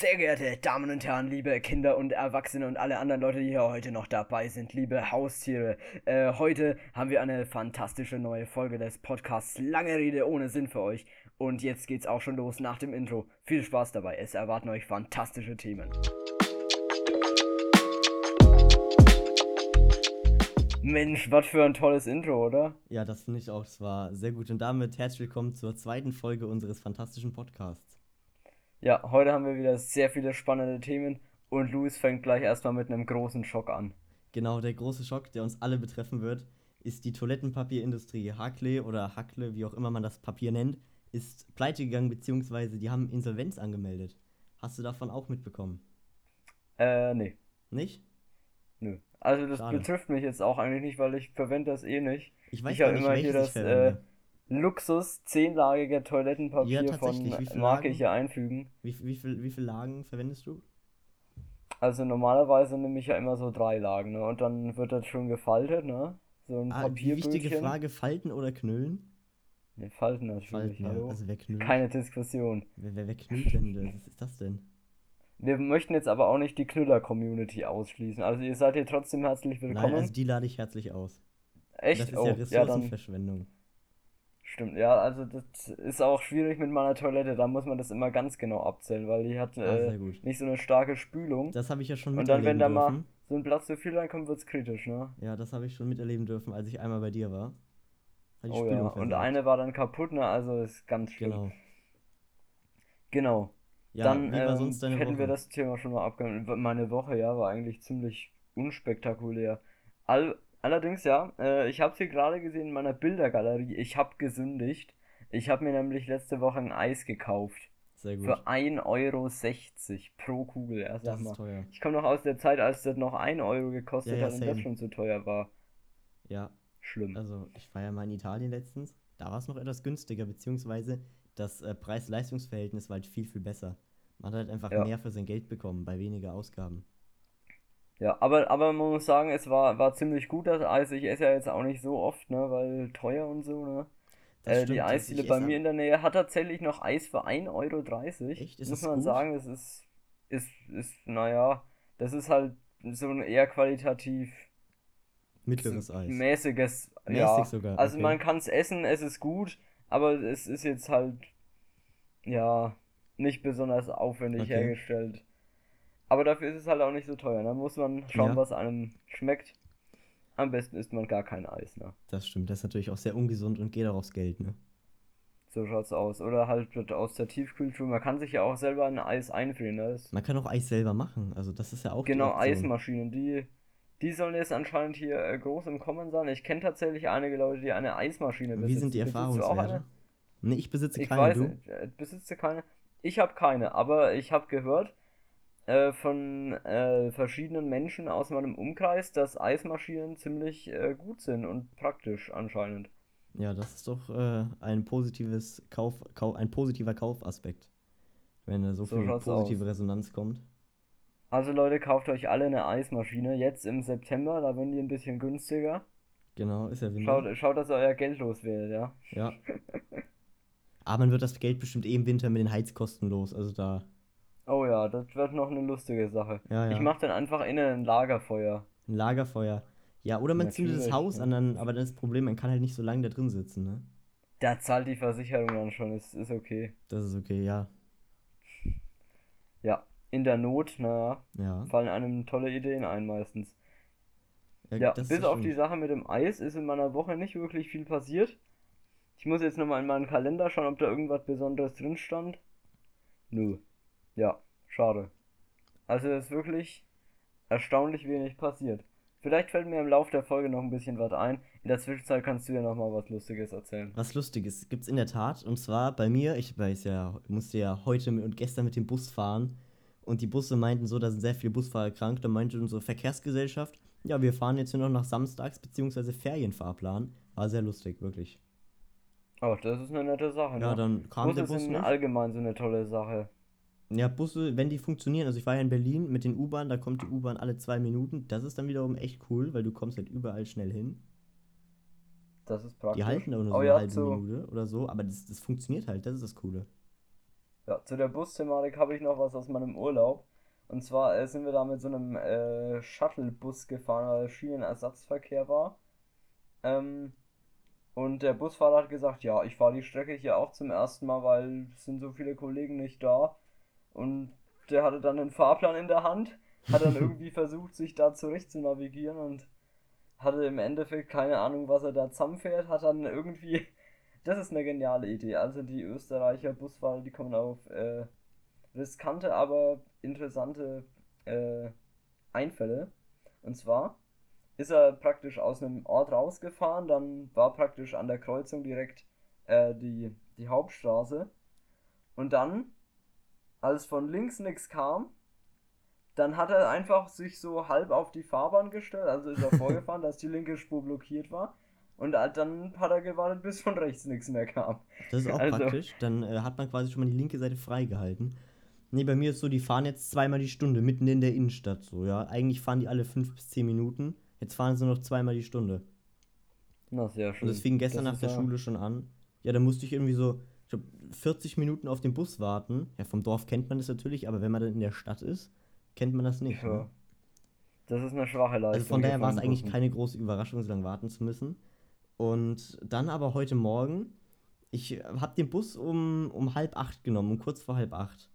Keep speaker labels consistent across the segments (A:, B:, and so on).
A: Sehr geehrte Damen und Herren, liebe Kinder und Erwachsene und alle anderen Leute, die hier heute noch dabei sind, liebe Haustiere, äh, heute haben wir eine fantastische neue Folge des Podcasts Lange Rede ohne Sinn für euch. Und jetzt geht's auch schon los nach dem Intro. Viel Spaß dabei, es erwarten euch fantastische Themen. Mensch, was für ein tolles Intro, oder?
B: Ja, das finde ich auch. Es war sehr gut. Und damit herzlich willkommen zur zweiten Folge unseres fantastischen Podcasts.
A: Ja, heute haben wir wieder sehr viele spannende Themen und Luis fängt gleich erstmal mit einem großen Schock an.
B: Genau, der große Schock, der uns alle betreffen wird, ist die Toilettenpapierindustrie. Hakle oder Hackle, wie auch immer man das Papier nennt, ist pleite gegangen, beziehungsweise die haben Insolvenz angemeldet. Hast du davon auch mitbekommen?
A: Äh, nee.
B: Nicht?
A: Nö. Also das Schade. betrifft mich jetzt auch eigentlich nicht, weil ich verwende das eh nicht.
B: Ich weiß ich gar nicht, immer hier das äh,
A: Luxus zehnlagiger Toilettenpapier
B: ja,
A: von
B: Marke
A: Lagen? hier einfügen.
B: Wie, wie, viel, wie viele Lagen verwendest du?
A: Also normalerweise nehme ich ja immer so drei Lagen, ne? Und dann wird das schon gefaltet, ne? So ein
B: ah, Papierbündchen. Wichtige Frage, falten oder knüllen?
A: Ne, falten natürlich.
B: Falten,
A: hallo.
B: Also wer knüllt?
A: Keine Diskussion.
B: Wer, wer, wer knüllt denn? Was ist das denn?
A: Wir möchten jetzt aber auch nicht die Knüller-Community ausschließen. Also ihr seid hier trotzdem herzlich willkommen.
B: Nein, also die lade ich herzlich aus.
A: Echt?
B: Das ist
A: oh,
B: ja Ressourcenverschwendung. Ja,
A: Stimmt, ja, also das ist auch schwierig mit meiner Toilette, da muss man das immer ganz genau abzählen, weil die hat
B: ah,
A: äh, nicht so eine starke Spülung.
B: Das habe ich ja schon
A: miterleben dürfen. Und dann, wenn da mal so ein Platz zu viel reinkommt, wird es kritisch, ne?
B: Ja, das habe ich schon miterleben dürfen, als ich einmal bei dir war.
A: oh Spülung ja, versagt. und eine war dann kaputt, ne, also ist ganz schlimm.
B: Genau.
A: Genau.
B: Ja,
A: dann ähm, hätten
B: Woche?
A: wir das Thema schon mal abgehandelt. Meine Woche, ja, war eigentlich ziemlich unspektakulär. All, allerdings, ja, äh, ich habe es hier gerade gesehen in meiner Bildergalerie, ich habe gesündigt. Ich habe mir nämlich letzte Woche ein Eis gekauft.
B: Sehr gut.
A: Für 1,60 Euro pro Kugel. Ja,
B: das
A: mal.
B: ist teuer.
A: Ich komme noch aus der Zeit, als das noch 1 Euro gekostet
B: Ja, ja,
A: hat und
B: same.
A: das schon zu teuer war.
B: Ja,
A: Schlimm.
B: also ich war ja mal in Italien letztens. Da war es noch etwas günstiger, beziehungsweise das äh, Preis-Leistungs-Verhältnis war halt viel, viel besser. Man hat halt einfach
A: Ja.
B: mehr für sein Geld bekommen, bei weniger Ausgaben.
A: Ja, aber, aber man muss sagen, es war, war ziemlich gut, das Eis. Ich esse ja jetzt auch nicht so oft, ne, weil teuer und so, ne.
B: Das
A: Äh,
B: stimmt,
A: die Eisdiele bei mir in der Nähe hat tatsächlich noch Eis für 1,30 Euro.
B: Echt? Ist
A: Muss man
B: gut?
A: sagen, das ist, ist, ist, naja, das ist halt so ein eher qualitativ
B: Mittleres Eis.
A: mäßiges,
B: Mäßig
A: ja.
B: sogar,
A: Also
B: okay.
A: man kann es essen, es ist gut, aber es ist jetzt halt, ja, nicht besonders aufwendig
B: Okay.
A: hergestellt. Aber dafür ist es halt auch nicht so teuer. Da muss man schauen,
B: Ja.
A: was einem schmeckt. Am besten isst man gar kein Eis, ne?
B: Das stimmt, das ist natürlich auch sehr ungesund und geht auch aufs Geld, ne?
A: So schaut's aus. Oder halt wird aus der Tiefkühltruhe. Man kann sich ja auch selber ein Eis einfrieren. Ne?
B: Man kann auch Eis selber machen, also das ist ja auch
A: genau. Eismaschinen. Die, die sollen jetzt anscheinend hier äh, groß im Kommen sein. Ich kenne tatsächlich einige Leute, die eine Eismaschine
B: Wie
A: besitzen.
B: sind die Erfahrungswerte? Ne, ich besitze
A: Ich
B: keine,
A: weiß
B: du?
A: Äh, du keine? Ich habe keine, aber ich habe gehört äh, von äh, verschiedenen Menschen aus meinem Umkreis, dass Eismaschinen ziemlich äh, gut sind und praktisch anscheinend.
B: Ja, das ist doch äh, ein positives Kauf, Kau ein positiver Kaufaspekt. Wenn da so,
A: So
B: viel positive
A: aus.
B: Resonanz kommt.
A: Also Leute, kauft euch alle eine Eismaschine. Jetzt im September, da werden die ein bisschen günstiger.
B: Genau, ist ja Winter.
A: Schaut, schaut, dass ihr euer Geld loswerdet, ja.
B: Ja. Aber man wird das Geld bestimmt eh im Winter mit den Heizkosten los. Also da.
A: Oh ja, das wird noch eine lustige Sache.
B: Ja, ja.
A: Ich mache dann einfach innen ein Lagerfeuer.
B: Ein Lagerfeuer. Ja, oder man zündet das
A: Natürlich,
B: Haus
A: ja.
B: an, dann, aber dann ist das Problem, man kann halt nicht so lange da drin sitzen, ne?
A: Da zahlt die Versicherung dann schon, ist, ist okay.
B: Das ist okay, ja.
A: Ja, in der Not, naja,
B: Ja.
A: fallen einem tolle Ideen ein meistens.
B: Ja,
A: Ja,
B: das
A: bis
B: ist
A: auf die. Sache mit dem Eis ist in meiner Woche nicht wirklich viel passiert. Ich muss jetzt nochmal in meinen Kalender schauen, ob da irgendwas Besonderes drin stand. Nö. Ja, schade. Also es ist wirklich erstaunlich wenig passiert. Vielleicht fällt mir im Laufe der Folge noch ein bisschen was ein. In der Zwischenzeit kannst du ja nochmal was Lustiges erzählen.
B: Was Lustiges gibt's in der Tat. Und zwar bei mir, ich weiß ja, musste ja heute und gestern mit dem Bus fahren. Und die Busse meinten so, da sind sehr viele Busfahrer krank. Da meinte unsere Verkehrsgesellschaft, ja, wir fahren jetzt nur noch nach Samstags- bzw. Ferienfahrplan. War sehr lustig, wirklich.
A: Oh, das ist eine nette Sache,
B: Ja,
A: ne?
B: dann kam der
A: Busse
B: Bus
A: sind
B: nicht.
A: allgemein so eine tolle Sache.
B: Ja, Busse, wenn die funktionieren, also ich war ja in Berlin mit den U-Bahn, da kommt die U-Bahn alle zwei Minuten. Das ist dann wiederum echt cool, weil du kommst halt überall schnell hin.
A: Das ist praktisch.
B: Die halten da nur so
A: oh
B: eine
A: ja,
B: halbe
A: zu,
B: Minute oder so, aber das, das funktioniert halt, das ist das Coole.
A: Ja, zu der Busthematik habe ich noch was aus meinem Urlaub. Und zwar äh, sind wir da mit so einem äh, Shuttlebus gefahren, weil Schienenersatzverkehr war. Ähm, und der Busfahrer hat gesagt, ja, ich fahre die Strecke hier auch zum ersten Mal, weil es sind so viele Kollegen nicht da. Und der hatte dann einen Fahrplan in der Hand, hat dann irgendwie versucht, sich da zurecht zu navigieren und hatte im Endeffekt keine Ahnung, was er da zusammenfährt, hat dann irgendwie, das ist eine geniale Idee. Also die Österreicher Busfahrer, die kommen auf äh, riskante, aber interessante äh, Einfälle. Und zwar ist er praktisch aus einem Ort rausgefahren, dann war praktisch an der Kreuzung direkt äh, die, die Hauptstraße. Und dann, als von links nichts kam, dann hat er einfach sich so halb auf die Fahrbahn gestellt, also ist er vorgefahren, dass die linke Spur blockiert war. Und dann hat er gewartet, bis von rechts nichts mehr kam.
B: Das ist auch also, praktisch. Dann äh, hat man quasi schon mal die linke Seite freigehalten. Nee, bei mir ist so, die fahren jetzt zweimal die Stunde, mitten in der Innenstadt so, ja. Eigentlich fahren die alle fünf bis zehn Minuten. Jetzt fahren sie noch zweimal die Stunde.
A: Na, sehr schön.
B: Und das fing gestern das nach der ja Schule schon an. Ja, da musste ich irgendwie so, glaub, 40 Minuten auf den Bus warten. Ja, vom Dorf kennt man das natürlich, aber wenn man dann in der Stadt ist, kennt man das nicht. Ja. Ne?
A: Das ist eine schwache Leistung.
B: Also von daher war es eigentlich keine große Überraschung, so lange warten zu müssen. Und dann aber heute Morgen, ich habe den Bus um, um halb acht genommen, um kurz vor halb acht.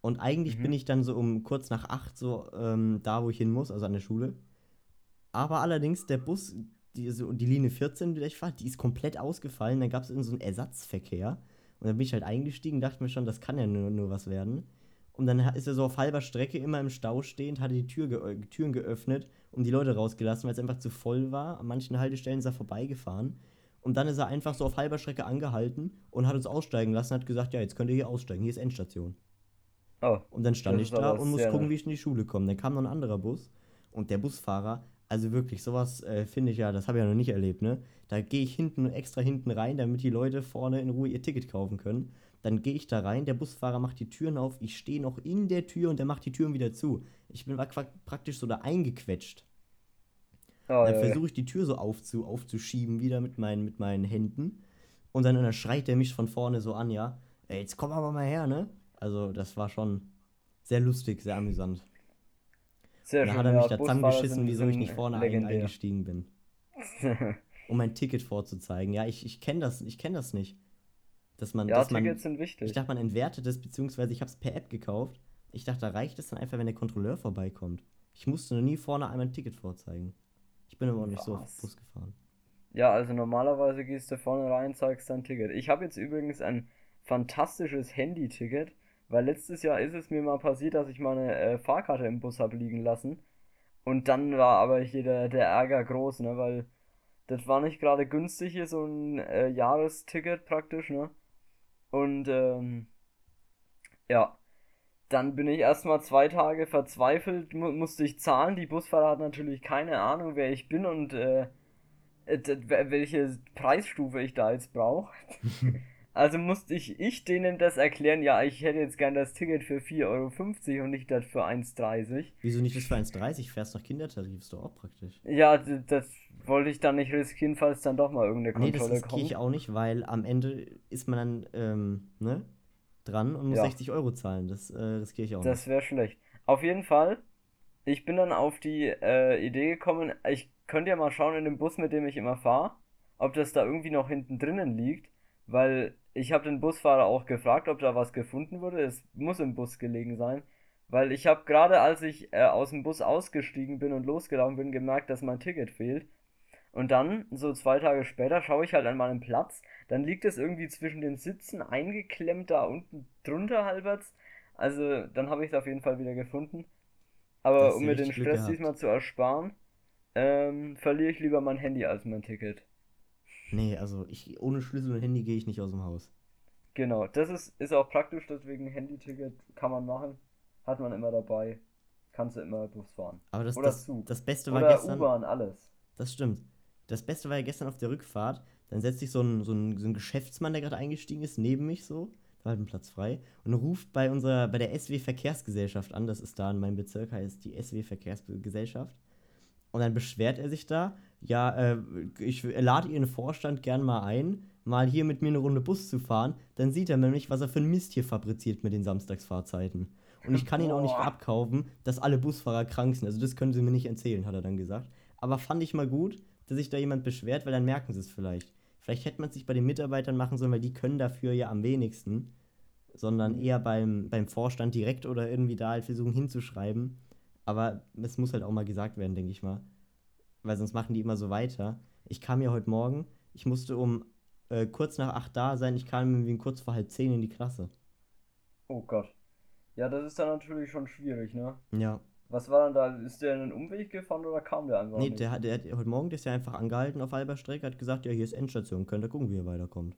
B: Und eigentlich mhm. bin ich dann so um kurz nach acht so ähm, da, wo ich hin muss, also an der Schule. Aber allerdings der Bus, die, so, die Linie 14, die ich fahre, die ist komplett ausgefallen. Dann gab es so einen Ersatzverkehr. Und dann bin ich halt eingestiegen, dachte mir schon, das kann ja nur, nur was werden. Und dann ist er so auf halber Strecke immer im Stau stehend, hatte die Tür ge Türen geöffnet und die Leute rausgelassen, weil es einfach zu voll war. An manchen Haltestellen ist er vorbeigefahren. Und dann ist er einfach so auf halber Strecke angehalten und hat uns aussteigen lassen, hat gesagt, ja, jetzt könnt ihr hier aussteigen, hier ist Endstation. Oh, und dann stand ich da und muss gucken, wie ich in die Schule komme. Dann kam noch ein anderer Bus und der Busfahrer, also wirklich, sowas äh, finde ich ja, das habe ich ja noch nicht erlebt, ne? Da gehe ich hinten extra hinten rein, damit die Leute vorne in Ruhe ihr Ticket kaufen können. Dann gehe ich da rein, der Busfahrer macht die Türen auf, ich stehe noch in der Tür und der macht die Türen wieder zu. Ich bin praktisch so da eingequetscht. Oh, dann ja, versuche ich die Tür so aufzu, aufzuschieben, wieder mit meinen, mit meinen Händen. Und dann, dann schreit er mich von vorne so an, ja. Ey, jetzt komm aber mal her, ne? Also, das war schon sehr lustig, sehr amüsant. Sehr schön. Dann hat er mich ja, da zusammengeschissen, wieso ich nicht vorne eingestiegen bin. um mein Ticket vorzuzeigen. Ja, ich, ich kenne das, kenn das nicht. Dass man,
A: ja,
B: dass
A: Tickets man, sind wichtig.
B: Ich dachte, man entwertet es, beziehungsweise ich habe es per App gekauft. Ich dachte, da reicht es dann einfach, wenn der Kontrolleur vorbeikommt. Ich musste noch nie vorne einmal ein Ticket vorzeigen. Ich bin aber auch nicht Was? so auf Bus gefahren.
A: Ja, also normalerweise gehst du vorne rein, zeigst dein Ticket. Ich habe jetzt übrigens ein fantastisches Handy-Ticket, weil letztes Jahr ist es mir mal passiert, dass ich meine äh, Fahrkarte im Bus habe liegen lassen. Und dann war aber hier der, der Ärger groß, ne, weil das war nicht gerade günstig hier, so ein äh, Jahresticket praktisch, ne. Und ähm, ja, dann bin ich erstmal zwei Tage verzweifelt, mu musste ich zahlen. Die Busfahrer hat natürlich keine Ahnung, wer ich bin und äh, welche Preisstufe ich da jetzt brauche. also musste ich, ich denen das erklären, ja, ich hätte jetzt gern das Ticket für 4,50 Euro und nicht das für 1,30.
B: Wieso nicht das für 1,30? Fährst nach Kindertarif, ist doch auch praktisch.
A: Ja, das wollte ich dann nicht riskieren, falls dann doch mal irgendeine Kontrolle kommt. Nee, das
B: riskiere ich auch nicht, weil am Ende ist man dann, ähm, ne? dran und muss ja. 60 Euro zahlen. Das äh, riskiere ich auch
A: das nicht. Das wäre schlecht. Auf jeden Fall, ich bin dann auf die äh, Idee gekommen, ich könnte ja mal schauen in dem Bus, mit dem ich immer fahre, ob das da irgendwie noch hinten drinnen liegt, weil ich habe den Busfahrer auch gefragt, ob da was gefunden wurde. Es muss im Bus gelegen sein, weil ich habe gerade, als ich äh, aus dem Bus ausgestiegen bin und losgelaufen bin, gemerkt, dass mein Ticket fehlt. Und dann, so zwei Tage später, schaue ich halt an meinem Platz. Dann liegt es irgendwie zwischen den Sitzen eingeklemmt da unten drunter halbwegs. Also, dann habe ich es auf jeden Fall wieder gefunden. Aber um mir den Stress diesmal zu ersparen, ähm, verliere ich lieber mein Handy als mein Ticket.
B: Nee, also ich, ohne Schlüssel und Handy gehe ich nicht aus dem Haus.
A: Genau, das ist, ist auch praktisch, deswegen Handy-Ticket kann man machen. Hat man immer dabei. Kannst du immer Bus fahren.
B: Aber das, Oder das, Zug. das Beste war
A: Oder gestern. U-Bahn, alles.
B: Das stimmt. Das Beste war ja gestern auf der Rückfahrt. Dann setzt sich so ein, so ein, so ein Geschäftsmann, der gerade eingestiegen ist, neben mich so. Da war halt ein Platz frei. Und ruft bei unserer, bei der SW Verkehrsgesellschaft an. Das ist da in meinem Bezirk, heißt die SW Verkehrsgesellschaft. Und dann beschwert er sich da. Ja, äh, ich lade Ihren Vorstand gern mal ein. mal hier mit mir eine Runde Bus zu fahren, dann sieht er nämlich, was er für ein Mist hier fabriziert mit den Samstagsfahrzeiten. Und ich kann ihn auch nicht abkaufen, dass alle Busfahrer krank sind. Also das können sie mir nicht erzählen, hat er dann gesagt. Aber fand ich mal gut, dass sich da jemand beschwert, weil dann merken sie es vielleicht. Vielleicht hätte man es sich bei den Mitarbeitern machen sollen, weil die können dafür ja am wenigsten. Sondern
A: Mhm.
B: eher beim, beim Vorstand direkt oder irgendwie da halt versuchen hinzuschreiben. Aber es muss halt auch mal gesagt werden, denke ich mal. Weil sonst machen die immer so weiter. Ich kam ja heute Morgen, ich musste um äh, kurz nach acht da sein, ich kam irgendwie kurz vor halb zehn in die Klasse.
A: Oh Gott. Ja, das ist dann natürlich schon schwierig, ne?
B: Ja.
A: Was war dann da? Ist der einen Umweg gefahren oder kam der einfach
B: Nee,
A: nicht?
B: der, hat- der, hat heute Morgen der ist ja einfach angehalten auf halber Strecke, hat gesagt, ja, hier ist Endstation, könnt ihr gucken, wie er weiterkommt.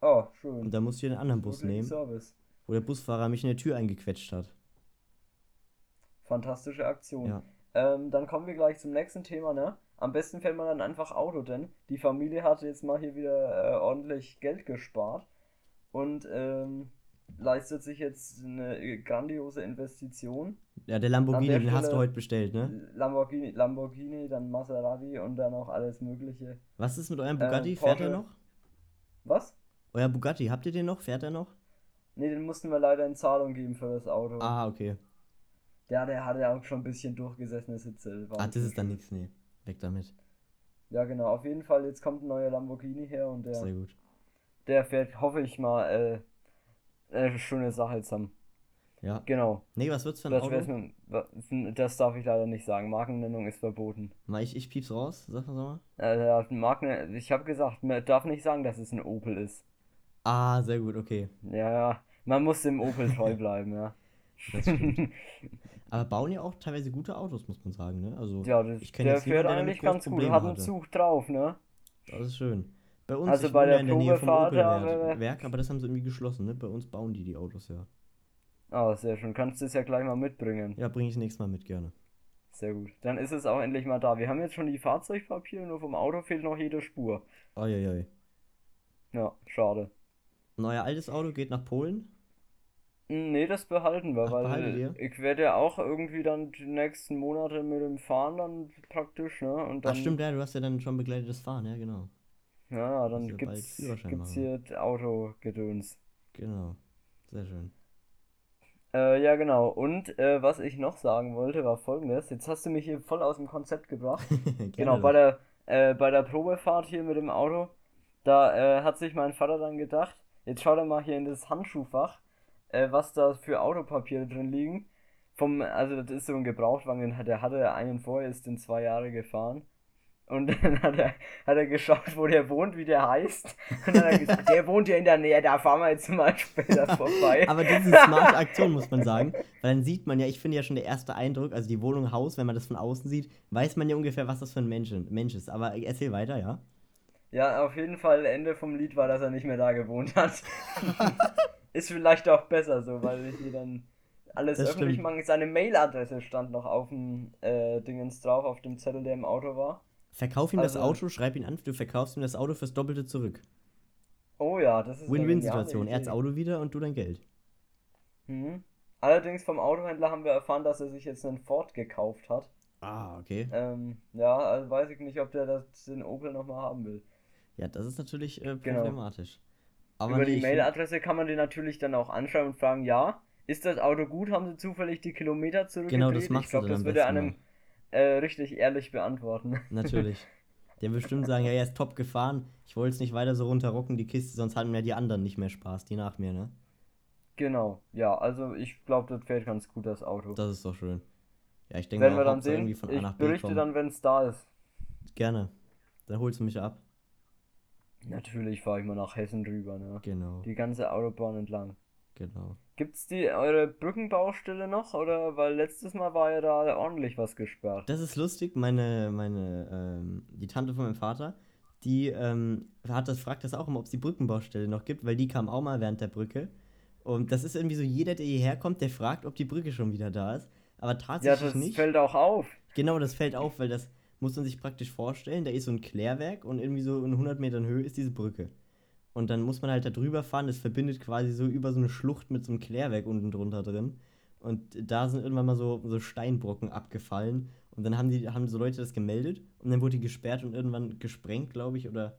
A: Oh, schön.
B: Und da musste ich den anderen Bus nehmen,
A: Service.
B: wo der Busfahrer mich in der Tür eingequetscht hat.
A: Fantastische Aktion.
B: Ja.
A: Ähm, dann kommen wir gleich zum nächsten Thema, ne? Am besten fährt man dann einfach Auto, denn die Familie hat jetzt mal hier wieder äh, ordentlich Geld gespart und ähm, leistet sich jetzt eine grandiose Investition.
B: Ja, der Lamborghini,
A: der
B: den hast du heute bestellt, ne?
A: Lamborghini, Lamborghini, dann Maserati und dann auch alles Mögliche.
B: Was ist mit eurem
A: Äh,
B: Bugatti? Fährt er noch?
A: Was?
B: Euer Bugatti, habt ihr den noch? Fährt er noch?
A: Ne, den mussten wir leider in Zahlung geben für das Auto.
B: Ah, okay.
A: Ja, der hatte ja auch schon ein bisschen durchgesessene Sitze. war
B: Ah, das ist dann nichts, nee. Weg damit.
A: Ja, genau. Auf jeden Fall, jetzt kommt ein neuer Lamborghini her und der,
B: Sehr gut.
A: der fährt, hoffe ich mal, äh, eine schöne Sache zusammen.
B: Ja.
A: Genau.
B: Nee, was wird's für ein
A: Das,
B: Auto?
A: mit, das darf ich leider nicht sagen. Markennennung ist verboten.
B: Mal, ich, ich piep's raus, sag mal.
A: Äh, Marken, ich habe gesagt, man darf nicht sagen, dass es ein Opel ist.
B: Ah, sehr gut, okay.
A: Ja, ja. Man muss dem Opel treu bleiben, ja.
B: Aber bauen ja auch teilweise gute Autos, muss man sagen, ne? Also,
A: Ja, das,
B: ich
A: der
B: jetzt
A: fährt
B: niemanden,
A: eigentlich ganz gut.
B: Probleme
A: Hat einen
B: hatte.
A: Zug drauf, ne?
B: das ist schön. Bei uns,
A: Also bei der
B: ja in der Nähe vom Opel-Werk,
A: aber-
B: Werk, aber das haben sie irgendwie geschlossen, ne? Bei uns bauen die die Autos ja.
A: Ah, sehr schön. Kannst du es ja gleich mal mitbringen.
B: Ja, bringe ich nächstes Mal mit, gerne.
A: Sehr gut. Dann ist es auch endlich mal da. Wir haben jetzt schon die Fahrzeugpapiere, nur vom Auto fehlt noch jede Spur.
B: Eieiei.
A: Ja, schade.
B: Und euer altes Auto geht nach Polen?
A: Nee, das behalten wir,
B: Ach,
A: weil ich werde ja auch irgendwie dann die nächsten Monate mit dem Fahren dann praktisch, ne? Und
B: Ach
A: dann,
B: stimmt, ja, du hast ja dann schon begleitetes Fahren, ja, genau.
A: ja, dann gibt's, gibt's hier Autogedöns.
B: Genau. Sehr schön.
A: Äh, ja, genau. Und äh, was ich noch sagen wollte, war folgendes. Jetzt hast du mich hier voll aus dem Konzept gebracht. Genau, bei der, äh, bei der Probefahrt hier mit dem Auto, da äh, hat sich mein Vater dann gedacht, jetzt schau doch mal hier in das Handschuhfach, äh, was da für Autopapiere drin liegen. Vom, also das ist so ein Gebrauchtwagen, hat, der hatte einen vorher, ist den zwei Jahre gefahren. Und dann hat er, hat er geschaut, wo der wohnt, wie der heißt. Und dann hat er gesagt, der wohnt ja in der Nähe, da fahren wir jetzt mal später vorbei.
B: Aber das ist eine smarte Aktion, muss man sagen. Weil dann sieht man ja, ich finde ja schon der erste Eindruck, also die Wohnung, Haus, wenn man das von außen sieht, weiß man ja ungefähr, was das für ein Mensch, Mensch ist. Aber erzähl weiter, ja?
A: Ja, auf jeden Fall, Ende vom Lied war, dass er nicht mehr da gewohnt hat. ist vielleicht auch besser so, weil hier dann alles
B: Das
A: öffentlich machen. Seine Mailadresse stand noch auf dem äh, Dingens drauf, auf dem Zettel, der im Auto war.
B: Verkauf ihm das
A: Also-
B: Auto, schreib ihn an, du verkaufst ihm das Auto fürs Doppelte zurück.
A: Oh ja, das ist
B: Win-Win-Situation. Er hat's
A: Idee.
B: Auto wieder und du dein Geld.
A: Mhm. Allerdings vom Autohändler haben wir erfahren, dass er sich jetzt einen Ford gekauft hat.
B: Ah, okay.
A: Ähm, ja, also weiß ich nicht, ob der das, den Opel nochmal haben will.
B: Ja, das ist natürlich äh,
A: Genau.
B: Aber
A: Über
B: nee,
A: die
B: ich
A: Mailadresse kann man den natürlich dann auch anschreiben und fragen, ja, ist das Auto gut? Haben Sie zufällig die Kilometer zurückgedreht?
B: Genau, das
A: ich
B: machst du
A: glaube, das würde einem äh, richtig ehrlich beantworten.
B: Natürlich. Der wird bestimmt sagen, ja, er ist top gefahren. Ich wollte es nicht weiter so runterrocken, die Kiste, sonst hatten ja die anderen nicht mehr Spaß, die nach mir, ne?
A: Genau, ja, also ich glaube, das fährt ganz gut, das Auto.
B: Das ist doch schön. Ja, ich denke mal,
A: wir dann sehen.
B: irgendwie von A
A: Ich
B: nach B
A: berichte
B: kommen.
A: dann, wenn es da ist.
B: Gerne. Dann holst du mich ab.
A: Natürlich fahre ich mal nach Hessen rüber, ne?
B: Genau,
A: Die ganze Autobahn entlang.
B: genau.
A: Gibt's die eure Brückenbaustelle noch oder weil letztes Mal war ja da ordentlich was gesperrt.
B: Das ist lustig, meine, meine, ähm, die Tante von meinem Vater, die ähm, hat das, fragt das auch immer, ob es die Brückenbaustelle noch gibt, weil die kam auch mal während der Brücke. Und das ist irgendwie so, jeder, der hierher kommt, der fragt, ob die Brücke schon wieder da ist. Aber
A: Ja,
B: tatsächlich
A: das
B: nicht.
A: fällt auch auf.
B: Genau, das fällt auf, weil das muss man sich praktisch vorstellen. Da ist so ein Klärwerk und irgendwie so in 100 Metern Höhe ist diese Brücke. Und dann muss man halt da drüber fahren. Das verbindet quasi so über so eine Schlucht mit so einem Klärwerk unten drunter drin. Und da sind irgendwann mal so, so Steinbrocken abgefallen. Und dann haben die haben so Leute das gemeldet und dann wurde die gesperrt und irgendwann gesprengt, glaube ich, oder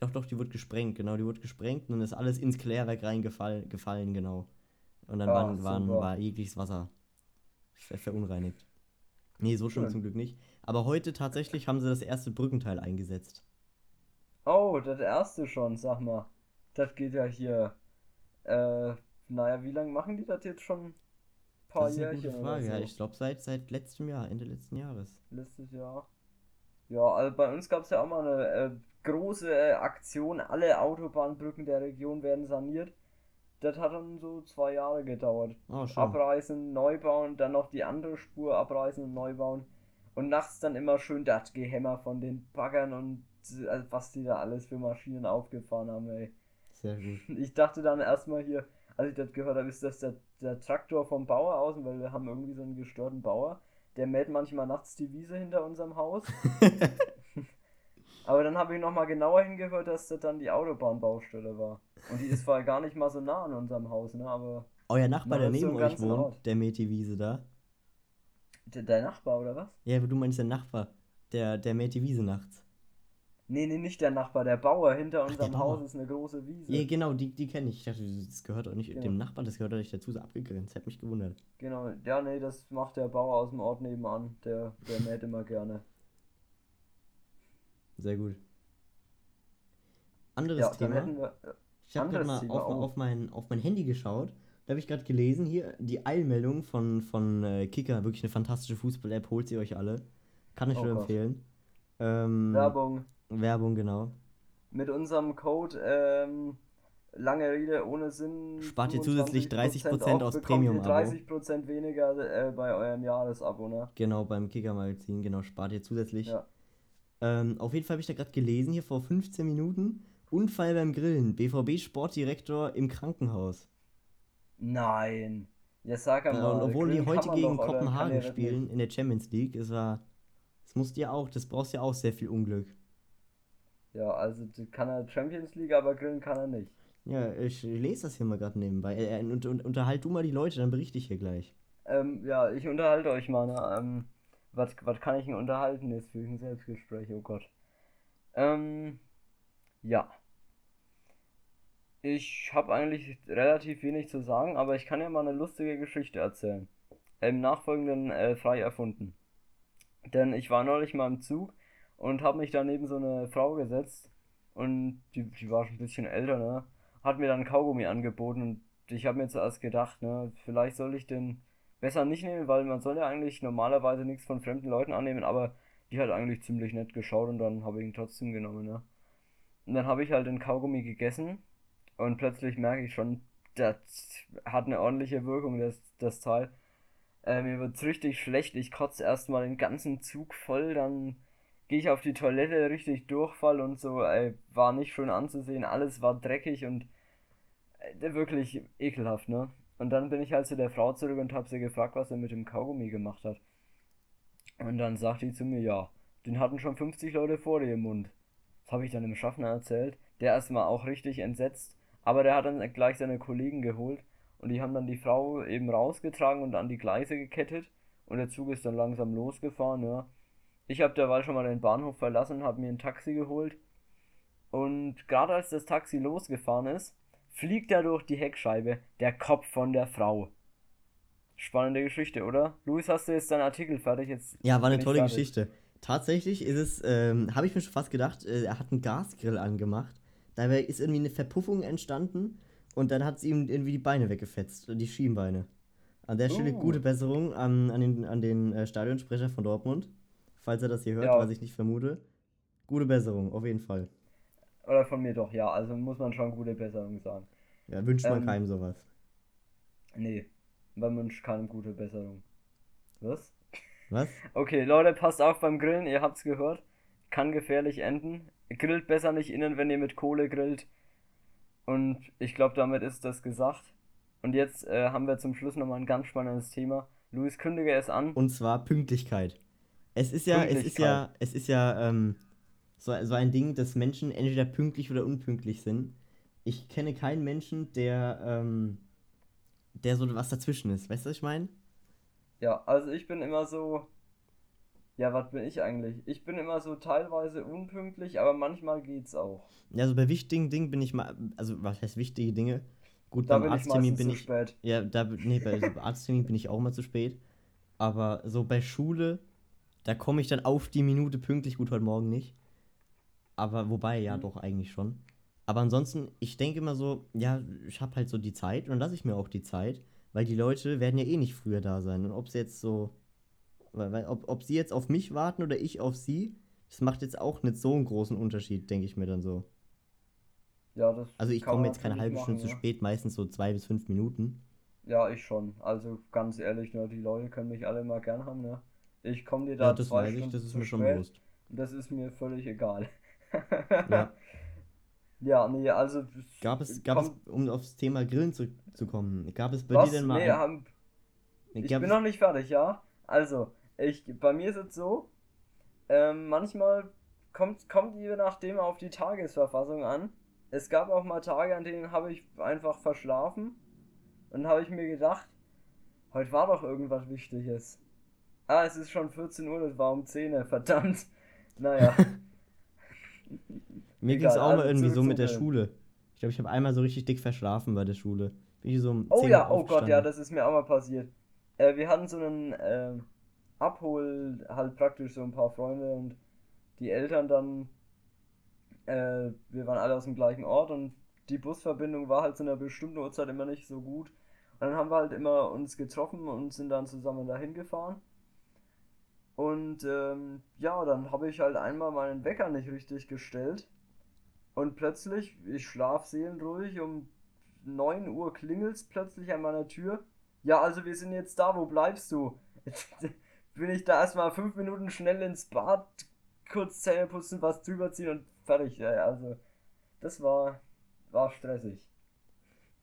B: Doch, doch, die wurde gesprengt, genau, die wurde gesprengt und dann ist alles ins Klärwerk reingefallen, gefallen, genau. Und dann
A: Ah,
B: waren, waren, war jegliches Wasser ver verunreinigt. Nee, so schon
A: Cool.
B: zum Glück nicht. Aber heute tatsächlich haben sie das erste Brückenteil eingesetzt.
A: Oh, das erste schon, sag mal. Das geht ja hier. Äh, naja, wie lange machen die das jetzt schon? Ein paar
B: Das ist eine
A: Jährchen
B: gute Frage.
A: oder
B: Ja,
A: so.
B: ich glaube seit, seit letztem Jahr, Ende letzten Jahres.
A: Letztes Jahr. Ja, also bei uns gab es ja auch mal eine äh, große äh, Aktion. Alle Autobahnbrücken der Region werden saniert. Das hat dann so zwei Jahre gedauert.
B: Oh.
A: Abreißen, neu bauen, dann noch die andere Spur abreißen und neu bauen. Und nachts dann immer schön das Gehämmer von den Baggern und äh, was die da alles für Maschinen aufgefahren haben, ey.
B: Sehr gut.
A: Ich dachte dann erstmal hier, als ich das gehört habe, ist das der, der Traktor vom Bauer außen, weil wir haben irgendwie so einen gestörten Bauer. Der mäht manchmal nachts die Wiese hinter unserem Haus. Aber dann habe ich nochmal genauer hingehört, dass das dann die Autobahnbaustelle war. Und die ist zwar gar nicht mal so nah an unserem Haus, ne? Aber
B: Euer Nachbar, der neben euch wohnt,
A: Ort.
B: der mäht die Wiese da.
A: Der, der Nachbar oder was?
B: Ja, aber du meinst der Nachbar, der, der mäht die Wiese nachts.
A: Nee, nee, nicht der Nachbar, der Bauer hinter
B: der
A: unserem
B: Bauer.
A: Haus ist eine große Wiese.
B: Ja, genau, die, die kenne ich. Ich dachte, das gehört doch nicht
A: Genau.
B: dem Nachbarn, das gehört doch nicht dazu, so abgegrenzt. Hätte mich gewundert.
A: Genau, ja, nee, das macht der Bauer aus dem Ort nebenan. Der, der mäht immer gerne.
B: Sehr gut. Anderes
A: Ja,
B: Thema.
A: wir. äh,
B: Ich habe gerade mal auf, auf, mein, auf mein Handy geschaut. Da habe ich gerade gelesen, hier die Eilmeldung von, von äh, Kicker, wirklich eine fantastische Fußball-App, holt sie euch alle. Kann ich
A: Oh
B: nur
A: Gott.
B: empfehlen. Ähm,
A: Werbung.
B: Werbung, genau.
A: Mit unserem Code, ähm, lange Rede ohne Sinn.
B: Spart ihr zusätzlich 30%
A: off,
B: aus Premium-Abo.
A: 30% weniger äh, bei eurem Jahresabo, ne?
B: Genau, beim Kicker-Magazin, genau, spart ihr zusätzlich.
A: Ja.
B: Ähm, auf jeden Fall habe ich da gerade gelesen, hier vor 15 Minuten. Unfall beim Grillen. BVB-Sportdirektor im Krankenhaus.
A: Nein. Ja, sag einmal.
B: und obwohl die heute gegen
A: doch,
B: Kopenhagen
A: das
B: spielen in der Champions League, es war. Das musst ihr auch, das brauchst ja auch sehr viel Unglück.
A: Ja, also kann er Champions League, aber grillen kann er nicht.
B: Ja, ich lese das hier mal gerade nebenbei. Äh, äh, und, und, unterhalt du mal die Leute, dann berichte ich hier gleich.
A: Ähm, ja, ich unterhalte euch mal, ne? Ähm, was, was kann ich denn unterhalten jetzt für ein Selbstgespräch? Oh Gott. Ähm, ja. Ich habe eigentlich relativ wenig zu sagen, aber ich kann ja mal eine lustige Geschichte erzählen. Im Nachfolgenden äh, frei erfunden. Denn ich war neulich mal im Zug und habe mich da neben so eine Frau gesetzt und die, die war schon ein bisschen älter, ne? Hat mir dann Kaugummi angeboten und ich habe mir zuerst gedacht, ne, vielleicht soll ich den besser nicht nehmen, weil man soll ja eigentlich normalerweise nichts von fremden Leuten annehmen, aber die hat eigentlich ziemlich nett geschaut und dann habe ich ihn trotzdem genommen, ne? Und dann habe ich halt den Kaugummi gegessen und plötzlich merke ich schon, das hat eine ordentliche Wirkung, das, das Teil. Äh, mir wird's richtig schlecht, ich kotze erstmal den ganzen Zug voll, dann gehe ich auf die Toilette, richtig Durchfall und so, ey, war nicht schön anzusehen, alles war dreckig und äh, wirklich ekelhaft, ne? Und dann bin ich halt zu der Frau zurück und habe sie gefragt, was er mit dem Kaugummi gemacht hat. Und dann sagt die zu mir, ja, den hatten schon 50 Leute vor dir im Mund. Das habe ich dann dem Schaffner erzählt. Der erstmal auch richtig entsetzt, aber der hat dann gleich seine Kollegen geholt und die haben dann die Frau eben rausgetragen und an die Gleise gekettet und der Zug ist dann langsam losgefahren, ja. Ich habe derweil schon mal den Bahnhof verlassen, habe mir ein Taxi geholt und gerade als das Taxi losgefahren ist, fliegt da durch die Heckscheibe der Kopf von der Frau. Spannende Geschichte, oder? Luis, hast du jetzt deinen Artikel fertig? Jetzt
B: Ja, war eine tolle
A: fertig.
B: Geschichte. Tatsächlich ist es, ähm, habe ich mir schon fast gedacht, äh, er hat einen Gasgrill angemacht. Dabei ist irgendwie eine Verpuffung entstanden und dann hat sie ihm irgendwie die Beine weggefetzt, die Schienbeine. An der Stelle
A: Oh.
B: gute Besserung an, an den, an den äh, Stadionsprecher von Dortmund. Falls er das hier hört,
A: Ja.
B: was ich nicht vermute. Gute Besserung, auf jeden Fall.
A: Oder von mir doch, ja. Also muss man schon gute Besserung sagen.
B: Ja, wünscht man
A: Ähm,
B: keinem sowas.
A: Nee, man wünscht keine gute Besserung. Was?
B: Was?
A: Okay, Leute, passt auf beim Grillen, ihr habt's gehört. Kann gefährlich enden. Grillt besser nicht innen, wenn ihr mit Kohle grillt. Und ich glaube, damit ist das gesagt. Und jetzt äh, haben wir zum Schluss nochmal ein ganz spannendes Thema. Luis, kündige es an.
B: Und zwar Pünktlichkeit. Es ist ja, es ist ja, es ist ja ähm, so, so ein Ding, dass Menschen entweder pünktlich oder unpünktlich sind. Ich kenne keinen Menschen, der, ähm, der so was dazwischen ist. Weißt du, was ich meine?
A: Ja, also ich bin immer so. Ja, was bin ich eigentlich? Ich bin immer so teilweise unpünktlich, aber manchmal geht's auch.
B: Ja, also bei wichtigen Dingen bin ich mal, also was heißt wichtige Dinge? Gut,
A: Da
B: beim
A: bin ich
B: Arzttermin bin
A: zu
B: ich,
A: spät.
B: ja, da, nee, bei so Arzttermin bin ich auch mal zu spät. Aber so bei Schule, da komme ich dann auf die Minute pünktlich, gut, heute Morgen nicht. Aber wobei, ja,
A: Mhm.
B: doch, eigentlich schon. Aber ansonsten, ich denke immer so, ja, ich habe halt so die Zeit und dann lasse ich mir auch die Zeit, weil die Leute werden ja eh nicht früher da sein. Und ob sie jetzt so, weil, weil, ob, ob sie jetzt auf mich warten oder ich auf sie, das macht jetzt auch nicht so einen großen Unterschied, denke ich mir dann so.
A: Ja, das
B: Also ich komme jetzt keine halbe Stunde
A: machen,
B: zu
A: ja.
B: spät, meistens so zwei bis fünf Minuten.
A: Ja, ich schon. Also ganz ehrlich, ne, die Leute können mich alle mal gern haben, ne? Ich komme dir
B: Ja,
A: da
B: das
A: zwei
B: weiß ich,
A: Stunden
B: das ist
A: zu
B: mir schon
A: spät.
B: bewusst.
A: Das ist mir völlig egal.
B: Ja.
A: Ja, nee, also
B: Gab es, gab es,
A: kommt-
B: um aufs Thema Grillen zurückzukommen, gab es bei
A: was?
B: dir denn mal
A: Nee, haben, ich bin
B: es,
A: noch nicht fertig, ja? Also, ich, bei mir ist es so, ähm, manchmal kommt, kommt je nachdem auf die Tagesverfassung an. Es gab auch mal Tage, an denen habe ich einfach verschlafen und habe ich mir gedacht, heute war doch irgendwas Wichtiges. Ah, es ist schon 14 Uhr, das war um 10 Uhr, verdammt. Naja,
B: mir ging es auch mal
A: also
B: irgendwie so mit der Schule. Ich glaube, ich habe einmal so richtig dick verschlafen bei der Schule. Bin ich so um
A: Oh
B: 10
A: ja, oh Gott, ja, das ist mir auch mal passiert. Äh, wir hatten so einen ähm, Abhol, halt praktisch so ein paar Freunde und die Eltern dann, äh, wir waren alle aus dem gleichen Ort und die Busverbindung war halt zu einer bestimmten Uhrzeit immer nicht so gut. Und dann haben wir halt immer uns getroffen und sind dann zusammen dahin gefahren. Und ähm, ja, dann habe ich halt einmal meinen Wecker nicht richtig gestellt. Und plötzlich, ich schlaf seelenruhig, um 9 Uhr klingelt's plötzlich an meiner Tür. Ja, also wir sind jetzt da, wo bleibst du? Bin ich da erstmal fünf Minuten schnell ins Bad, kurz Zähne putzen, was drüber ziehen und fertig. Ja, also, das war, war stressig.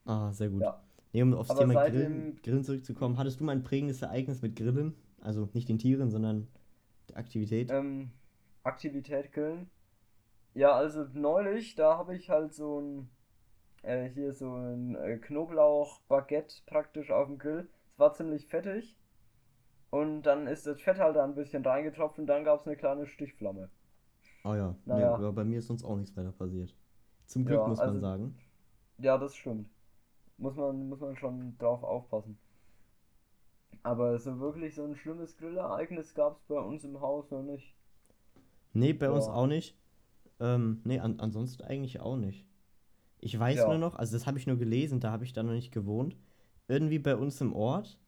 B: Ah, sehr gut.
A: Ja.
B: Nee, um aufs
A: Aber
B: Thema Grillen, Grillen zurückzukommen, hattest du mal ein prägendes Ereignis mit Grillen? Also nicht den Tieren, sondern der Aktivität?
A: Ähm, Aktivität grillen. Ja, also neulich, da habe ich halt so ein, äh, hier so ein äh, Knoblauch-Baguette praktisch auf dem Grill. Es war ziemlich fettig. Und dann ist das Fett halt da ein bisschen reingetropft und dann gab es eine kleine Stichflamme.
B: Oh ja, nee,
A: naja.
B: aber bei mir ist sonst auch nichts weiter passiert. Zum Glück
A: Ja,
B: muss man
A: also-
B: sagen.
A: Ja, das stimmt. Muss man, muss man schon drauf aufpassen. Aber so wirklich so ein schlimmes Grillereignis gab es bei uns im Haus noch nicht.
B: Nee, bei uns
A: Ja.
B: auch nicht. Ähm, nee, an, ansonsten eigentlich auch nicht. Ich weiß
A: Ja.
B: nur noch, also das habe ich nur gelesen, da habe ich da noch nicht gewohnt. Irgendwie bei uns im Ort,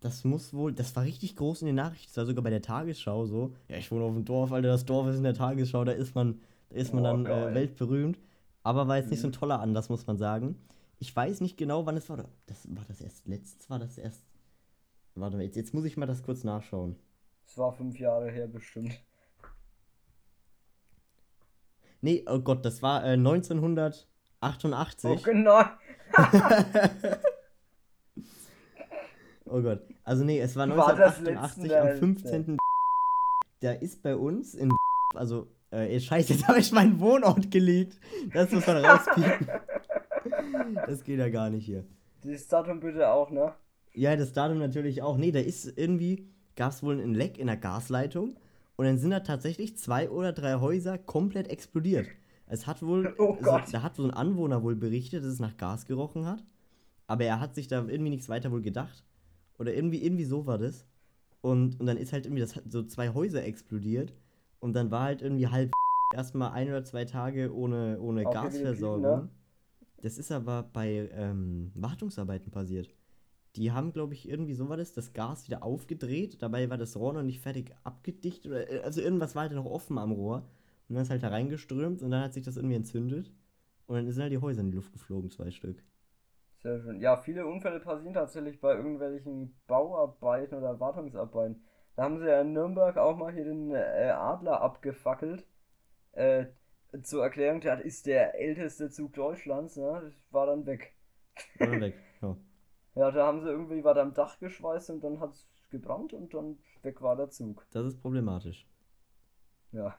B: das muss wohl, das war richtig groß in den Nachrichten, das war sogar bei der Tagesschau so. Ja, ich wohne auf dem Dorf, Alter, das Dorf ist in der Tagesschau, da ist man, da ist man
A: Oh,
B: dann äh, weltberühmt. Aber war jetzt nicht so ein
A: Mhm.
B: toller Anlass, muss man sagen. Ich weiß nicht genau, wann es war. Das war das erst letztes, war das erst. Warte mal, jetzt, jetzt muss ich mal das kurz nachschauen.
A: Es war fünf Jahre her bestimmt.
B: Nee, oh Gott, das war äh, 1988.
A: Oh, genau.
B: Oh Gott. Also nee, es war
A: War das
B: 1988
A: letzten
B: am
A: der-
B: 15. Da ist bei uns in also äh, scheiße, jetzt habe ich meinen Wohnort gelegt. Das muss man rauspiepen. das geht ja gar nicht hier.
A: Dieses Datum bitte auch, ne?
B: Ja, das Datum natürlich auch. Nee, da ist irgendwie, gab es wohl ein Leck in der Gasleitung und dann sind da tatsächlich zwei oder drei Häuser komplett explodiert. Es hat wohl,
A: Oh
B: so,
A: Gott.
B: da hat so ein Anwohner wohl berichtet, dass es nach Gas gerochen hat. Aber er hat sich da irgendwie nichts weiter wohl gedacht. Oder irgendwie, irgendwie so war das. Und, und dann ist halt irgendwie das, so zwei Häuser explodiert. Und dann war halt irgendwie halb erstmal ein oder zwei Tage ohne, ohne
A: Auch
B: Gasversorgung.
A: Ne?
B: Das ist aber bei ähm, Wartungsarbeiten passiert. Die haben, glaube ich, irgendwie so war das, das Gas wieder aufgedreht. Dabei war das Rohr noch nicht fertig abgedicht. Oder, äh, also irgendwas war halt noch offen am Rohr. Und dann ist halt da reingeströmt und dann hat sich das irgendwie entzündet. Und dann sind halt die Häuser in die Luft geflogen, zwei Stück.
A: Sehr schön. Ja, viele Unfälle passieren tatsächlich bei irgendwelchen Bauarbeiten oder Wartungsarbeiten. Da haben sie ja in Nürnberg auch mal hier den äh, Adler abgefackelt. Äh, zur Erklärung, das ist der älteste Zug Deutschlands, ne? Das war dann weg.
B: Oder weg. Ja.
A: Ja, da haben sie irgendwie was am Dach geschweißt und dann hat es gebrannt und dann weg war der Zug.
B: Das ist problematisch.
A: Ja.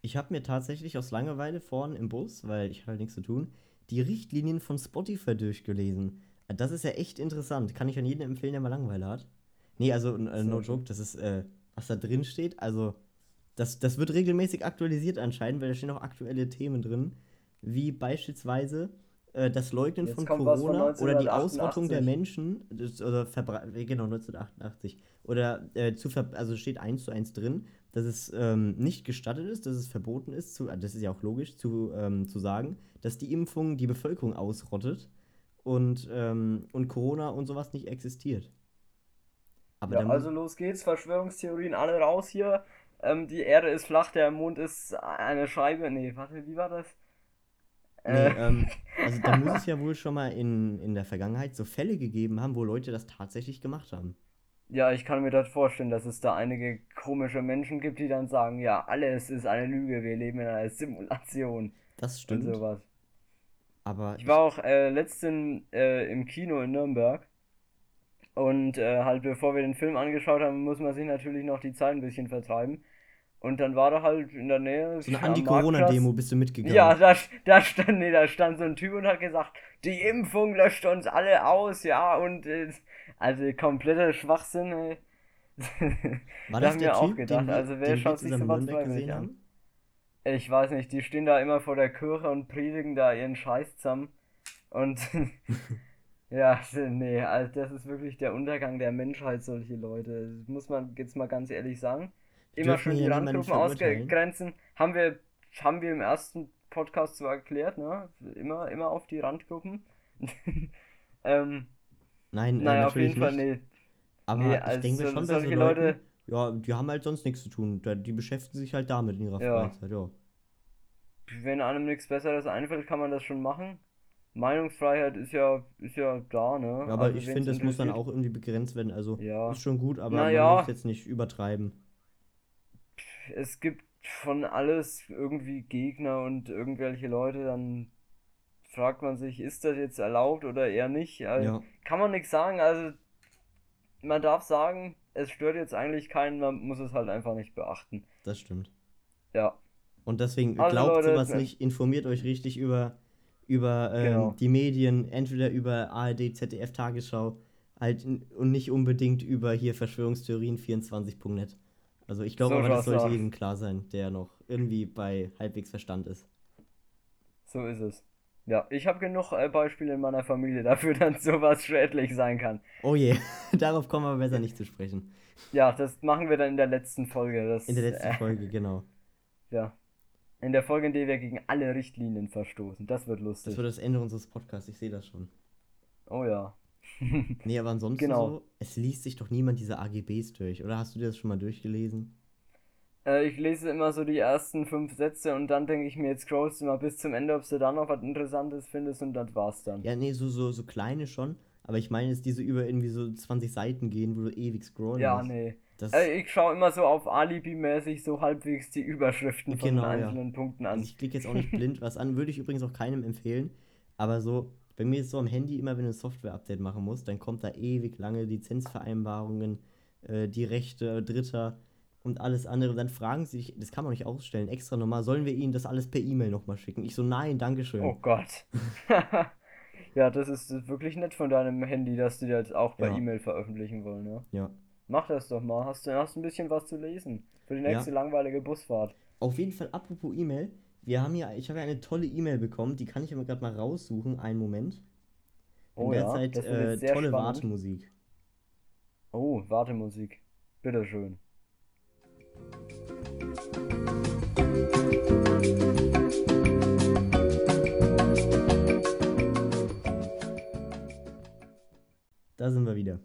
B: Ich habe mir tatsächlich aus Langeweile vorne im Bus, weil ich halt nichts zu tun, die Richtlinien von Spotify durchgelesen. Das ist ja echt interessant. Kann ich an jeden empfehlen, der mal Langeweile hat. Nee, also äh, no joke, das ist, äh, was da drin steht. Also, das, das wird regelmäßig aktualisiert anscheinend, weil da stehen auch aktuelle Themen drin, wie beispielsweise äh, das Leugnen
A: Jetzt
B: von
A: was von
B: Corona oder die
A: 1988.
B: Ausrottung der Menschen, das, oder Verbra äh, genau 1988, oder äh, zu ver also steht eins zu eins drin, dass es ähm, nicht gestattet ist, dass es verboten ist, zu, das ist ja auch logisch, zu, ähm, zu sagen, dass die Impfung die Bevölkerung ausrottet und, ähm, und Corona und sowas nicht existiert. Aber
A: Ja, also los geht's, Verschwörungstheorien, alle raus hier. Ähm, die Erde ist flach, der Mond ist eine Scheibe. Nee, warte, wie war das?
B: Nee,
A: Äh,
B: ähm, also da muss es ja wohl schon mal in, in der Vergangenheit so Fälle gegeben haben, wo Leute das tatsächlich gemacht haben.
A: Ja, ich kann mir das vorstellen, dass es da einige komische Menschen gibt, die dann sagen, ja, alles ist eine Lüge, wir leben in einer Simulation
B: Das
A: und
B: stimmt.
A: sowas.
B: Aber
A: Ich war auch äh, letztens äh, im Kino in Nürnberg und äh, halt bevor wir den Film angeschaut haben, muss man sich natürlich noch die Zeit ein bisschen vertreiben. Und dann war da halt in der Nähe
B: so eine Anti-Corona-Demo bist du mitgegangen.
A: Ja, da, da stand, nee, da stand so ein Typ und hat gesagt, die Impfung löscht uns alle aus, ja, und äh, also kompletter Schwachsinn, ey.
B: War
A: Da
B: das
A: haben
B: der
A: wir auch
B: Typ,
A: gedacht,
B: den
A: also wer
B: den
A: schaut sich sowas freiwillig
B: gesehen
A: an?
B: haben?
A: Ich weiß nicht, die stehen da immer vor der Kirche und predigen da ihren Scheiß zusammen. Und ja, nee, also das ist wirklich der Untergang der Menschheit, solche Leute. Das muss man jetzt mal ganz ehrlich sagen. Immer schön die Randgruppen ausgrenzen. Haben wir, haben wir im ersten Podcast so erklärt, ne? Immer, immer auf die Randgruppen. ähm,
B: Nein, äh,
A: naja, auf jeden Fall,
B: nicht.
A: nee.
B: Aber
A: Nee,
B: ich
A: also
B: denke mir schon, so
A: solche Leute-
B: ja, die haben halt sonst nichts zu tun. Die beschäftigen sich halt damit in ihrer
A: Ja.
B: Freizeit, ja.
A: Wenn einem nichts Besseres einfällt, kann man das schon machen. Meinungsfreiheit ist ja, ist ja da, ne?
B: Ja, aber
A: Also
B: ich finde, das muss dann auch irgendwie begrenzt werden. Also
A: Ja.
B: ist schon gut, aber
A: Na
B: man muss jetzt nicht übertreiben.
A: es gibt von alles irgendwie Gegner und irgendwelche Leute, dann fragt man sich, ist das jetzt erlaubt oder eher nicht? Also,
B: Ja.
A: Kann man nichts sagen, also man darf sagen, es stört jetzt eigentlich keinen, man muss es halt einfach nicht beachten.
B: Das stimmt.
A: Ja,
B: Und deswegen
A: Also,
B: glaubt
A: Leute,
B: sowas nicht, informiert euch richtig über, über ähm,
A: Genau.
B: die Medien, entweder über ARD, ZDF, Tagesschau, halt und nicht unbedingt über hier Verschwörungstheorien24.net. Also ich glaube
A: So
B: aber, das sollte jedem klar sein, der noch irgendwie bei halbwegs Verstand ist.
A: so ist es. Ja, ich habe genug äh, Beispiele in meiner Familie dafür, dass sowas schädlich sein kann.
B: Oh je, darauf kommen wir besser nicht zu sprechen.
A: Ja, das machen wir dann in der letzten Folge. Das,
B: In der letzten
A: äh,
B: Folge, genau.
A: Ja. In der Folge, in der wir gegen alle Richtlinien verstoßen. Das wird lustig.
B: Das wird das Ende unseres Podcasts, ich sehe das schon.
A: Oh ja.
B: Nee, aber ansonsten
A: Genau.
B: so, es liest sich doch niemand diese AGBs durch, oder hast du dir das schon mal durchgelesen?
A: Äh, ich lese immer so die ersten fünf Sätze und dann denke ich mir, jetzt scrollst du mal bis zum Ende, ob du da noch was Interessantes findest und das war's dann.
B: Ja, nee, so, so, so kleine schon, aber ich meine jetzt, die so über irgendwie so 20 Seiten gehen, wo du ewig scrollen
A: Ja,
B: musst.
A: nee.
B: Das,
A: Äh, ich schaue immer so auf Alibi-mäßig so halbwegs die Überschriften von
B: Genau,
A: den
B: ja.
A: einzelnen Punkten
B: also
A: an.
B: ich klicke jetzt auch nicht blind was an, würde ich übrigens auch keinem empfehlen, aber so, bei mir ist so am Handy immer, wenn du ein Software-Update machen musst, dann kommt da ewig lange Lizenzvereinbarungen, äh, die Rechte Dritter und alles andere. Und dann fragen sie sich, das kann man nicht ausstellen, extra nochmal, sollen wir ihnen das alles per E-Mail nochmal schicken? Ich so, nein, Dankeschön.
A: Oh Gott. ja, das ist wirklich nett von deinem Handy, dass die das auch per
B: Ja.
A: E-Mail veröffentlichen wollen, ne?
B: Ja.
A: Mach das doch mal. Hast du hast ein bisschen was zu lesen. Für die
B: Ja.
A: nächste langweilige Busfahrt.
B: Auf jeden Fall, apropos E-Mail, wir haben ja, ich habe ja eine tolle E-Mail bekommen, die kann ich aber gerade mal raussuchen, einen Moment. In
A: Oh
B: der
A: ja,
B: Zeit äh, tolle
A: spannend.
B: Wartemusik.
A: Oh, Wartemusik. Bitteschön.
B: Da sind wir wieder.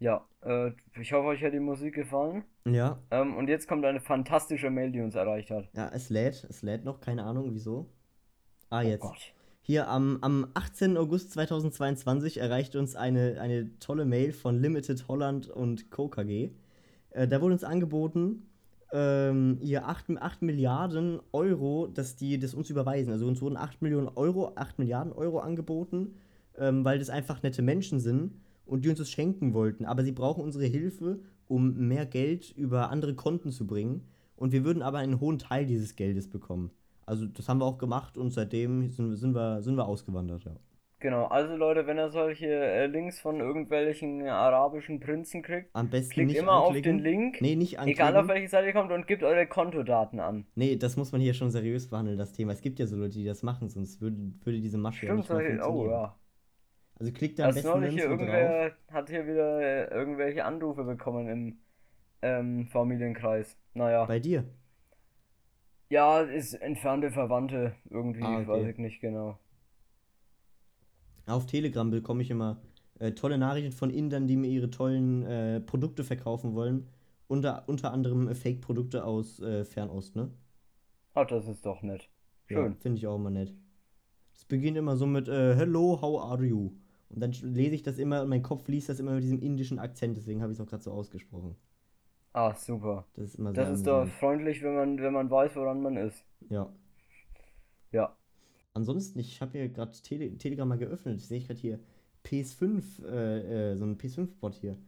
A: Ja, äh, ich hoffe, euch hat die Musik gefallen.
B: Ja,
A: Ähm, und jetzt kommt eine fantastische Mail, die uns erreicht hat.
B: ja, es lädt, es lädt noch, keine Ahnung wieso. Ah,
A: Oh
B: jetzt.
A: Gott.
B: Hier am, am 18. August 2022 erreicht uns eine, eine tolle Mail von Limited Holland und Co. KG. Äh, da wurde uns angeboten, ähm, hier 8, 8 Milliarden Euro, dass die das uns überweisen. Also uns wurden 8 Millionen Euro, 8 Milliarden Euro angeboten, ähm, weil das einfach nette Menschen sind und die uns das schenken wollten. Aber sie brauchen unsere Hilfe, um mehr Geld über andere Konten zu bringen. Und wir würden aber einen hohen Teil dieses Geldes bekommen. Also das haben wir auch gemacht und seitdem sind, sind, wir, sind wir ausgewandert, ja.
A: Genau, also Leute, wenn ihr solche äh, Links von irgendwelchen arabischen Prinzen kriegt,
B: Am besten
A: klickt immer auf
B: anklicken.
A: den Link,
B: Nee, nicht anklicken.
A: egal auf welche Seite ihr kommt, und gebt eure Kontodaten an.
B: Nee, das muss man hier schon seriös behandeln, das Thema. Es gibt ja so Leute, die das machen, sonst würde, würde diese Masche ja
A: Stimmt,
B: nicht mehr
A: oh
B: funktionieren.
A: ja.
B: Also klickt da am besten
A: neulich hier
B: nirgendwo drauf.
A: irgendwer hat hier wieder äh, irgendwelche Anrufe bekommen im ähm, Familienkreis. Naja.
B: Bei dir.
A: Ja, ist entfernte Verwandte irgendwie,
B: Ah, okay.
A: weiß ich nicht genau.
B: Auf Telegram bekomme ich immer äh, tolle Nachrichten von Indern, die mir ihre tollen äh, Produkte verkaufen wollen. Unter, unter anderem äh, Fake-Produkte aus äh, Fernost, ne?
A: Ach, das ist doch nett.
B: Ja,
A: Schön.
B: finde ich auch immer nett. Es beginnt immer so mit äh, Hello, how are you? Und dann lese ich das immer und mein Kopf liest das immer mit diesem indischen Akzent, deswegen habe ich es auch gerade so ausgesprochen.
A: Ah, super.
B: Das ist immer
A: Das ist doch freundlich, wenn man, wenn man weiß, woran man ist.
B: Ja.
A: Ja.
B: Ansonsten, ich habe hier gerade Tele Telegram mal geöffnet. Sehe ich gerade hier PS5, äh, äh, so ein PS5-Bot hier.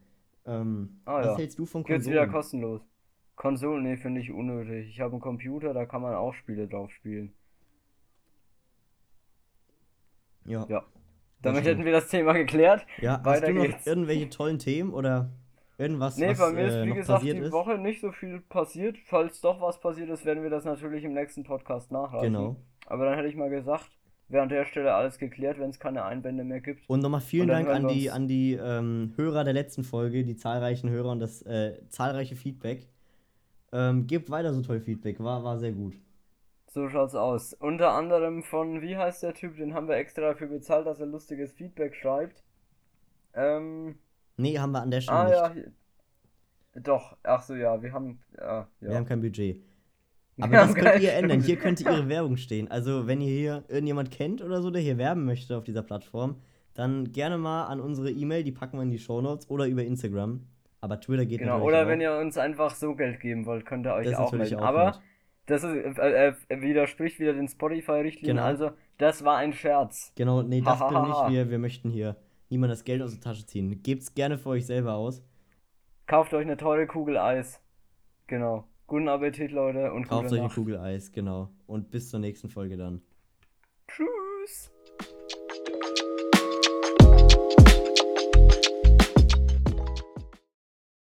B: Ähm,
A: Ah,
B: was
A: ja.
B: hältst du von
A: Gibt's wieder
B: Konsolen?
A: kostenlos. Konsolen, nee, finde ich unnötig. Ich habe einen Computer, da kann man auch Spiele drauf spielen.
B: Ja.
A: Ja. Damit hätten wir das Thema geklärt.
B: Ja, hast
A: Weiter
B: du noch
A: geht's.
B: irgendwelche tollen Themen oder irgendwas,
A: Nee,
B: was
A: bei mir ist
B: äh,
A: wie gesagt die
B: ist?
A: Woche nicht so viel passiert. Falls doch was passiert ist, werden wir das natürlich im nächsten Podcast nachreichen.
B: Genau.
A: Aber dann hätte ich mal gesagt, wäre an der Stelle alles geklärt, wenn es keine Einwände mehr gibt.
B: Und nochmal vielen
A: Und
B: Dank an die, an die ähm, Hörer der letzten Folge, die zahlreichen Hörer und das äh, zahlreiche Feedback. Ähm, gebt weiter so toll Feedback, war, war sehr gut.
A: So schaut's aus. Unter anderem von, wie heißt der Typ, den haben wir extra dafür bezahlt, dass er lustiges Feedback schreibt. Ähm,
B: Nee, haben wir an der Stelle
A: ah
B: nicht.
A: ja, hier- doch, ach so, ja, wir haben, ja,
B: Wir
A: ja.
B: haben kein Budget. Aber das
A: haben
B: könnt ihr ändern. Hier
A: stimmt.
B: könnte ihre Werbung stehen. Also, wenn ihr hier irgendjemand kennt oder so, der hier werben möchte auf dieser Plattform, dann gerne mal an unsere E-Mail, die packen wir in die Shownotes oder über Instagram. Aber Twitter geht
A: Genau,
B: natürlich
A: oder
B: auch.
A: wenn ihr uns einfach so Geld geben wollt, könnt ihr euch
B: Das
A: auch melden.
B: auch
A: Aber
B: nett.
A: Das ist, äh, äh, widerspricht wieder den Spotify-Richtlinien.
B: Genau.
A: Also, das war ein Scherz.
B: Genau, nee, das
A: Hahaha.
B: nicht. Wir, wir möchten hier niemand das Geld aus der Tasche ziehen. Gebt's gerne für euch selber aus.
A: Kauft euch eine teure Kugel Eis. Genau. Guten Appetit, Leute, und
B: Kauft euch eine. Kugel Eis, genau. Und bis zur nächsten Folge dann.
A: Tschüss.